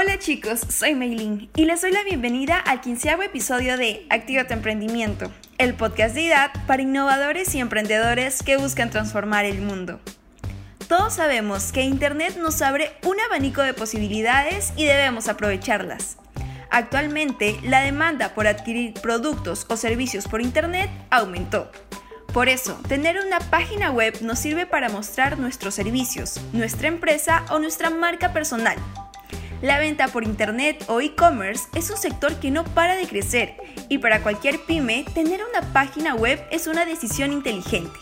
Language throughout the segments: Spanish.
Hola chicos, soy Meilin y les doy la bienvenida al quinceavo episodio de Activa tu Emprendimiento, el podcast de IDAD para innovadores y emprendedores que buscan transformar el mundo. Todos sabemos que Internet nos abre un abanico de posibilidades y debemos aprovecharlas. Actualmente, la demanda por adquirir productos o servicios por Internet aumentó. Por eso, tener una página web nos sirve para mostrar nuestros servicios, nuestra empresa o nuestra marca personal. La venta por Internet o e-commerce es un sector que no para de crecer y para cualquier pyme tener una página web es una decisión inteligente.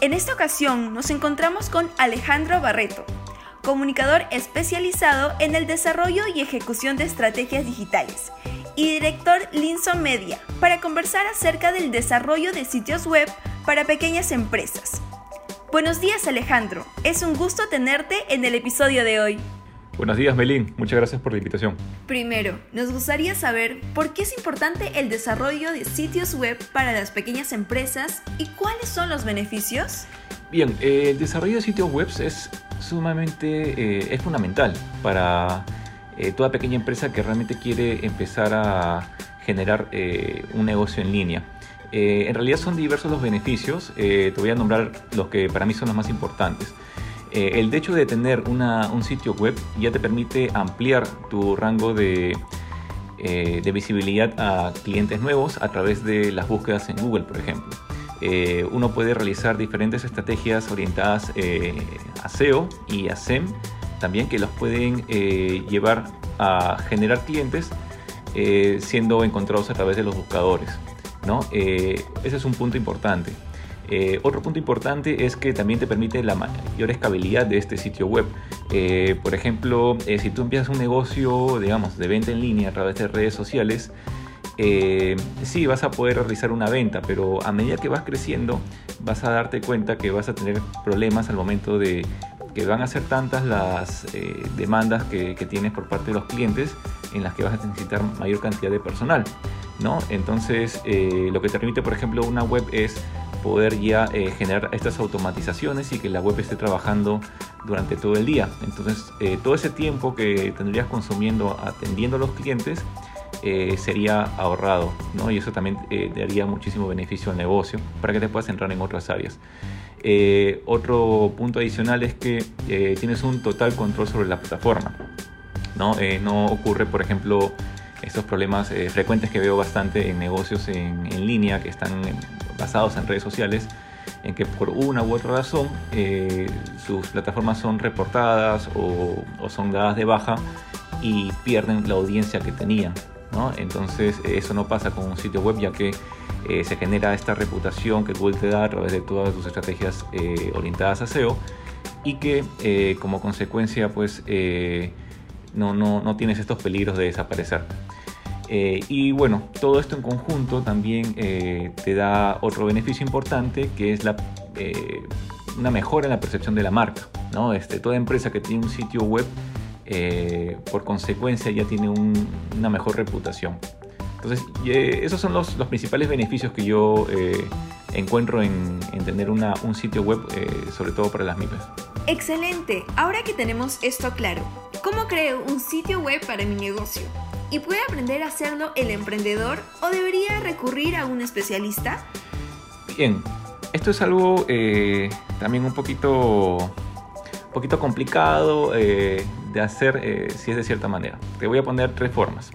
En esta ocasión nos encontramos con Alejandro Barreto, comunicador especializado en el desarrollo y ejecución de estrategias digitales, y director Linson Media, para conversar acerca del desarrollo de sitios web para pequeñas empresas. Buenos días Alejandro, es un gusto tenerte en el episodio de hoy. Buenos días Melín, muchas gracias por la invitación. Primero, nos gustaría saber por qué es importante el desarrollo de sitios web para las pequeñas empresas y cuáles son los beneficios. Bien, eh, el desarrollo de sitios web es sumamente, eh, es fundamental para eh, toda pequeña empresa que realmente quiere empezar a generar un negocio en línea. en realidad son diversos los beneficios, te voy a nombrar los que para mí son los más importantes. El hecho de tener un sitio web ya te permite ampliar tu rango de, de visibilidad a clientes nuevos a través de las búsquedas en Google, por ejemplo. Eh, uno puede realizar diferentes estrategias orientadas eh, a SEO y a SEM también que los pueden eh, llevar a generar clientes siendo encontrados a través de los buscadores. ¿no? ese es un punto importante. Otro punto importante es que también te permite la mayor escalabilidad de este sitio web. por ejemplo, si tú empiezas un negocio, digamos, de venta en línea a través de redes sociales, eh, sí vas a poder realizar una venta, pero a medida que vas creciendo vas a darte cuenta que vas a tener problemas al momento de que van a ser tantas las eh, demandas que, tienes por parte de los clientes en las que vas a necesitar mayor cantidad de personal. ¿no? Entonces, eh, lo que te permite, por ejemplo, una web es poder ya generar estas automatizaciones y que la web esté trabajando durante todo el día. Entonces, todo ese tiempo que tendrías consumiendo atendiendo a los clientes, eh, sería ahorrado, ¿no? Y eso también eh, daría muchísimo beneficio al negocio para que te puedas entrar en otras áreas. Eh, otro punto adicional es que tienes un total control sobre la plataforma, ¿no? no ocurre, por ejemplo, estos problemas frecuentes que veo bastante en negocios en, línea que están basados en redes sociales, en que por una u otra razón sus plataformas son reportadas o, son dadas de baja y pierden la audiencia que tenían. Entonces eso no pasa con un sitio web ya que eh, se genera esta reputación que Google te da a través de todas tus estrategias eh, orientadas a SEO y que eh, como consecuencia pues no, no, tienes estos peligros de desaparecer. Y bueno, todo esto en conjunto también te da otro beneficio importante que es la, una mejora en la percepción de la marca. ¿no? Este, toda empresa que tiene un sitio web eh, por consecuencia ya tiene una mejor reputación. Entonces, eh, esos son los, principales beneficios que yo eh, encuentro en, tener un sitio web, sobre todo para las MIPES. Excelente, ahora que tenemos esto claro, ¿cómo creo un sitio web para mi negocio? ¿Y puede aprender a hacerlo el emprendedor o debería recurrir a un especialista? Bien, esto es algo también un poquito, poquito complicado de hacer eh, si es de cierta manera. Te voy a poner tres formas.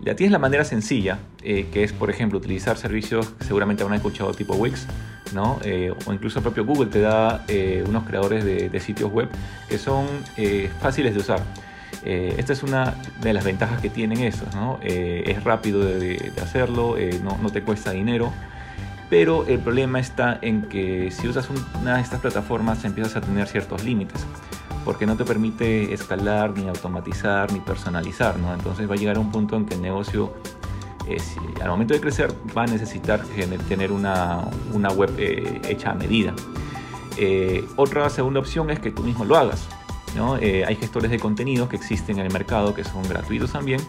Ya tienes la manera sencilla, eh, que es, por ejemplo, utilizar servicios seguramente habrán escuchado tipo Wix, ¿no? Eh, o incluso el propio Google te da unos creadores de, sitios web que son fáciles de usar. Esta es una de las ventajas que tienen esos, ¿no? es rápido de, hacerlo, no, no, te cuesta dinero, pero el problema está en que si usas una de estas plataformas empiezas a tener ciertos límites porque no te permite escalar, ni automatizar, ni personalizar. Entonces va a llegar a un punto en que el negocio, eh, al momento de crecer, va a necesitar tener una, web eh, hecha a medida. Eh, otra segunda opción es que tú mismo lo hagas. ¿No? hay gestores de contenidos que existen en el mercado que son gratuitos también,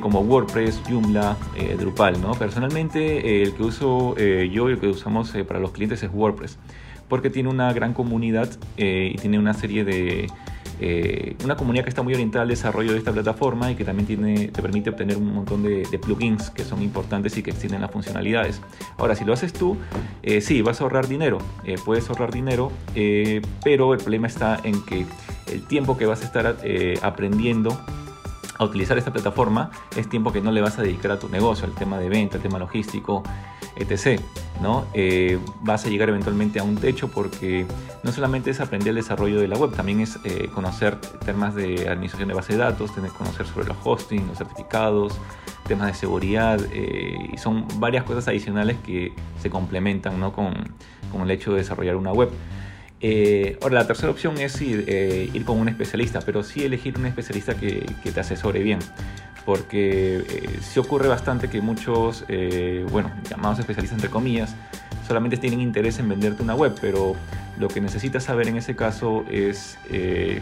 como WordPress, Joomla, Drupal. ¿no? Personalmente, el que uso yo y el que usamos para los clientes es WordPress porque tiene una gran comunidad eh, y tiene una serie de, eh, una comunidad que está muy orientada al desarrollo de esta plataforma y que también te permite obtener un montón de, plugins que son importantes y que extienden las funcionalidades. Ahora, si lo haces tú, eh, sí, vas a ahorrar dinero, eh, puedes ahorrar dinero, pero el problema está en que el tiempo que vas a estar aprendiendo a utilizar esta plataforma es tiempo que no le vas a dedicar a tu negocio, al tema de venta, al tema logístico, etc. ¿no? Eh, vas a llegar eventualmente a un techo porque no solamente es aprender el desarrollo de la web, también es eh, conocer temas de administración de base de datos, tener que conocer sobre los hosting, los certificados, temas de seguridad, eh, y son varias cosas adicionales que se complementan con, con el hecho de desarrollar una web. ahora, la tercera opción es ir, ir, con un especialista, pero sí elegir un especialista que, que te asesore bien porque eh, se ocurre bastante que muchos, eh, bueno, llamados especialistas entre comillas, solamente tienen interés en venderte una web, pero lo que necesitas saber en ese caso es eh,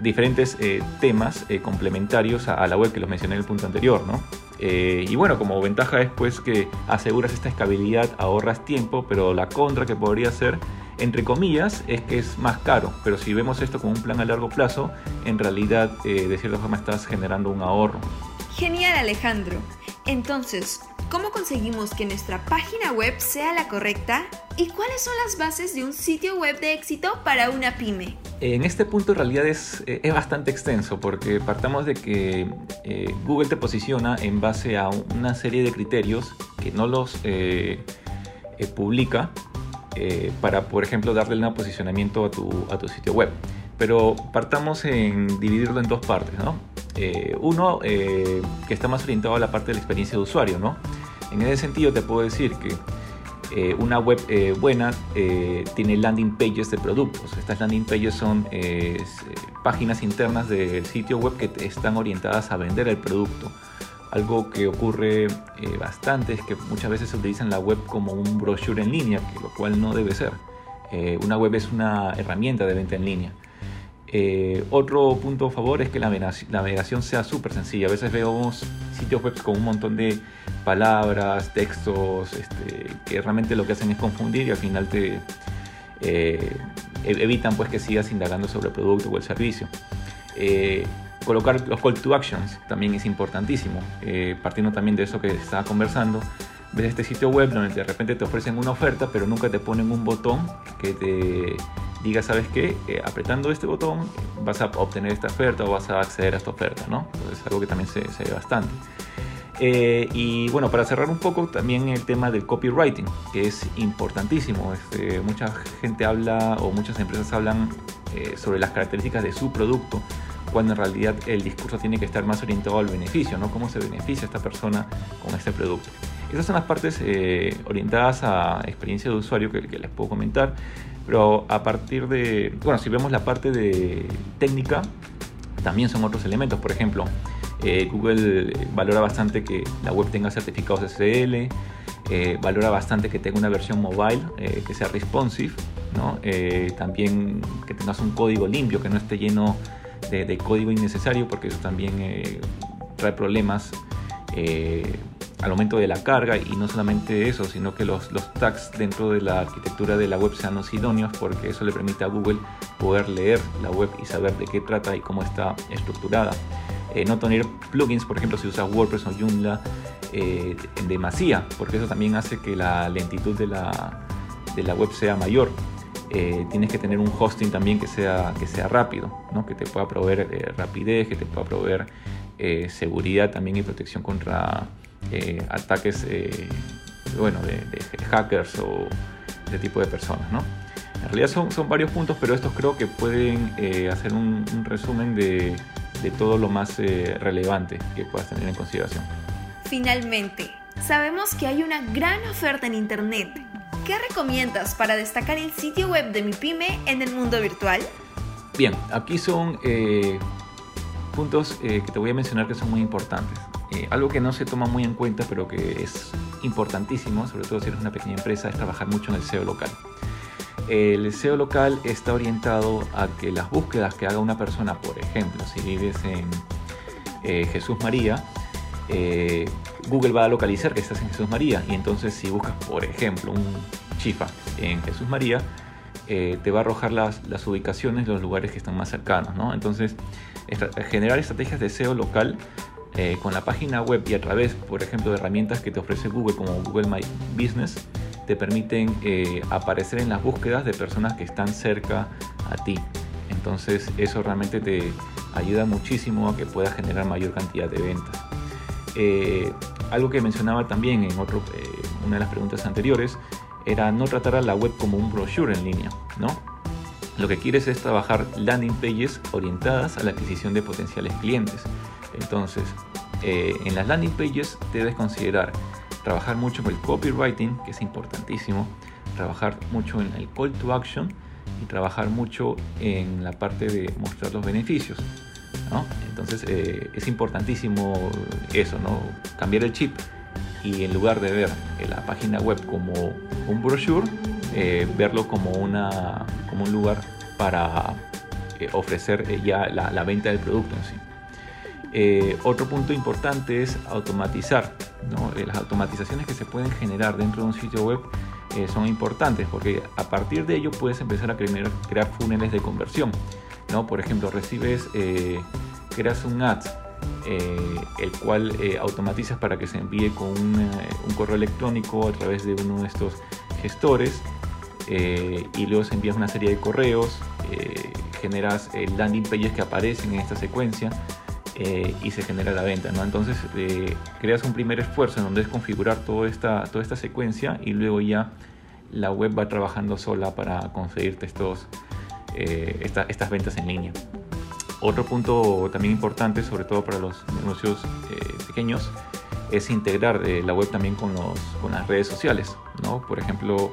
diferentes temas complementarios a, la web que los mencioné en el punto anterior, ¿no? y bueno, como ventaja es pues que aseguras esta escalabilidad, ahorras tiempo, pero la contra que podría ser entre comillas, es que es más caro, pero si vemos esto como un plan a largo plazo, en realidad eh, de cierta forma estás generando un ahorro. Genial Alejandro. Entonces, ¿cómo conseguimos que nuestra página web sea la correcta? ¿Y cuáles son las bases de un sitio web de éxito para una pyme? En este punto en realidad es, eh, es bastante extenso porque partamos de que eh, Google te posiciona en base a una serie de criterios que no los publica eh, para, por ejemplo, darle un posicionamiento a tu, a tu sitio web. Pero partamos en dividirlo en dos partes, ¿no? Eh, uno eh, que está más orientado a la parte de la experiencia de usuario, ¿no? En ese sentido te puedo decir que una web buena tiene landing pages de productos. Estas landing pages son páginas internas del sitio web que están orientadas a vender el producto algo que ocurre eh, bastante es que muchas veces se utiliza la web como un brochure en línea, que lo cual no debe ser. Eh, una web es una herramienta de venta en línea. Eh, otro punto a favor es que la navegación sea súper sencilla. A veces vemos sitios web con un montón de palabras, textos, este, que realmente lo que hacen es confundir y al final te evitan pues que sigas indagando sobre el producto o el servicio colocar los call to actions también es importantísimo. Eh, partiendo también de eso que estaba conversando, ves este sitio web donde de repente te ofrecen una oferta, pero nunca te ponen un botón que te diga, ¿sabes qué? Eh, apretando este botón vas a obtener esta oferta o vas a acceder a esta oferta, ¿no? es algo que también se, ve bastante. Eh, y bueno, para cerrar un poco también el tema del copywriting, que es importantísimo. Este, mucha gente habla o muchas empresas hablan sobre las características de su producto, cuando en realidad el discurso tiene que estar más orientado al beneficio, ¿no? Cómo se beneficia esta persona con este producto. Esas son las partes eh, orientadas a experiencia de usuario que, les puedo comentar, pero a partir de, bueno, si vemos la parte de técnica, también son otros elementos, por ejemplo, eh, Google valora bastante que la web tenga certificados SSL, eh, valora bastante que tenga una versión mobile que sea responsive, ¿no? también que tengas un código limpio, que no esté lleno de, código innecesario porque eso también eh, trae problemas eh, al momento de la carga y no solamente eso, sino que los, tags dentro de la arquitectura de la web sean los idóneos porque eso le permite a Google poder leer la web y saber de qué trata y cómo está estructurada. Eh, no tener plugins, por ejemplo, si usas WordPress o Joomla en demasía, porque eso también hace que la lentitud de la, de la web sea mayor. Eh, tienes que tener un hosting también que sea, que sea rápido, ¿no? que te pueda proveer eh, rapidez, que te pueda proveer eh, seguridad también y protección contra ataques bueno, de, hackers o de tipo de personas. ¿no? En realidad son, son varios puntos, pero estos creo que pueden hacer un, un, resumen de, de todo lo más relevante que puedas tener en consideración. Finalmente, sabemos que hay una gran oferta en Internet ¿Qué recomiendas para destacar el sitio web de mi pyme en el mundo virtual? Bien, aquí son eh, puntos eh, que te voy a mencionar que son muy importantes. Eh, algo que no se toma muy en cuenta, pero que es importantísimo, sobre todo si eres una pequeña empresa, es trabajar mucho en el SEO local. El SEO local está orientado a que las búsquedas que haga una persona, por ejemplo, si vives en Jesús María, Google va a localizar que estás en Jesús María y entonces si buscas, por ejemplo, un chifa en Jesús María, eh, te va a arrojar las, las, ubicaciones los lugares que están más cercanos. ¿no? Entonces, generar estrategias de SEO local eh, con la página web y a través, por ejemplo, de herramientas que te ofrece Google como Google My Business, te permiten eh, aparecer en las búsquedas de personas que están cerca a ti. Entonces eso realmente te ayuda muchísimo a que puedas generar mayor cantidad de ventas. Algo que mencionaba también en otro, una de las preguntas anteriores era no tratar a la web como un brochure en línea, ¿no? Lo que quieres es trabajar landing pages orientadas a la adquisición de potenciales clientes. Entonces, eh, en las landing pages debes considerar trabajar mucho con el copywriting, que es importantísimo, trabajar mucho en el call to action y trabajar mucho en la parte de mostrar los beneficios. Entonces eh, es importantísimo eso, ¿no? cambiar el chip y en lugar de ver la página web como un brochure, eh, verlo como, una, como un lugar para ofrecer ya la, venta del producto en sí. Eh, otro punto importante es automatizar. Eh, las automatizaciones que se pueden generar dentro de un sitio web eh, son importantes porque a partir de ello puedes empezar a crear, crear de conversión. ¿No? Por ejemplo, recibes, creas un ad, el cual automatizas para que se envíe con un, correo electrónico a través de uno de estos gestores y luego se envías una serie de correos, generas landing pages que aparecen en esta secuencia eh, y se genera la venta. ¿no? Entonces eh, creas un primer esfuerzo en donde es configurar toda esta, toda esta secuencia y luego ya la web va trabajando sola para conseguirte estos, eh, estas ventas en línea. Otro punto también importante, sobre todo para los negocios pequeños, es integrar la web también con, las redes sociales. ¿no? Por ejemplo,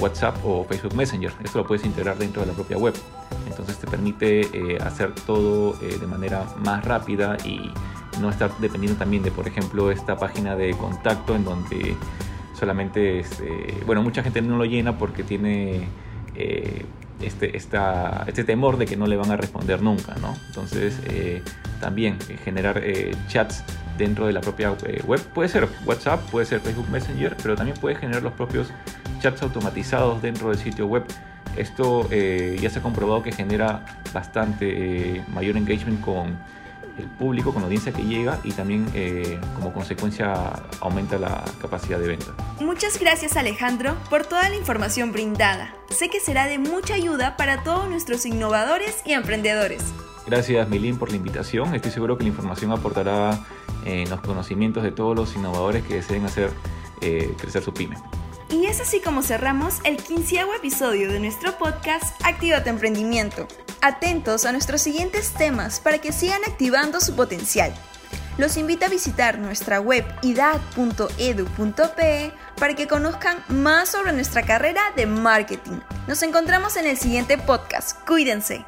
WhatsApp o Facebook Messenger. Esto lo puedes integrar dentro de la propia web. Entonces te permite eh, hacer todo eh, de manera más rápida y no estar dependiendo también de, por ejemplo, esta página de contacto en donde solamente, este, bueno, mucha gente no lo llena porque tiene eh, este, este temor de que no le van a responder nunca, ¿no? Entonces, también generar chats dentro de la propia web puede ser WhatsApp, puede ser Facebook Messenger, pero también puede generar los propios chats automatizados dentro del sitio web esto eh, ya se ha comprobado que genera bastante eh, mayor engagement con el público, con la audiencia que llega y también eh, como consecuencia aumenta la capacidad de venta. Muchas gracias Alejandro por toda la información brindada. Sé que será de mucha ayuda para todos nuestros innovadores y emprendedores. Gracias Milín por la invitación. Estoy seguro que la información aportará en los conocimientos de todos los innovadores que deseen hacer crecer su pyme. Y es así como cerramos el quinceavo episodio de nuestro podcast Activa tu emprendimiento. Atentos a nuestros siguientes temas para que sigan activando su potencial. Los invito a visitar nuestra web idad.edu.pe para que conozcan más sobre nuestra carrera de marketing. Nos encontramos en el siguiente podcast. Cuídense.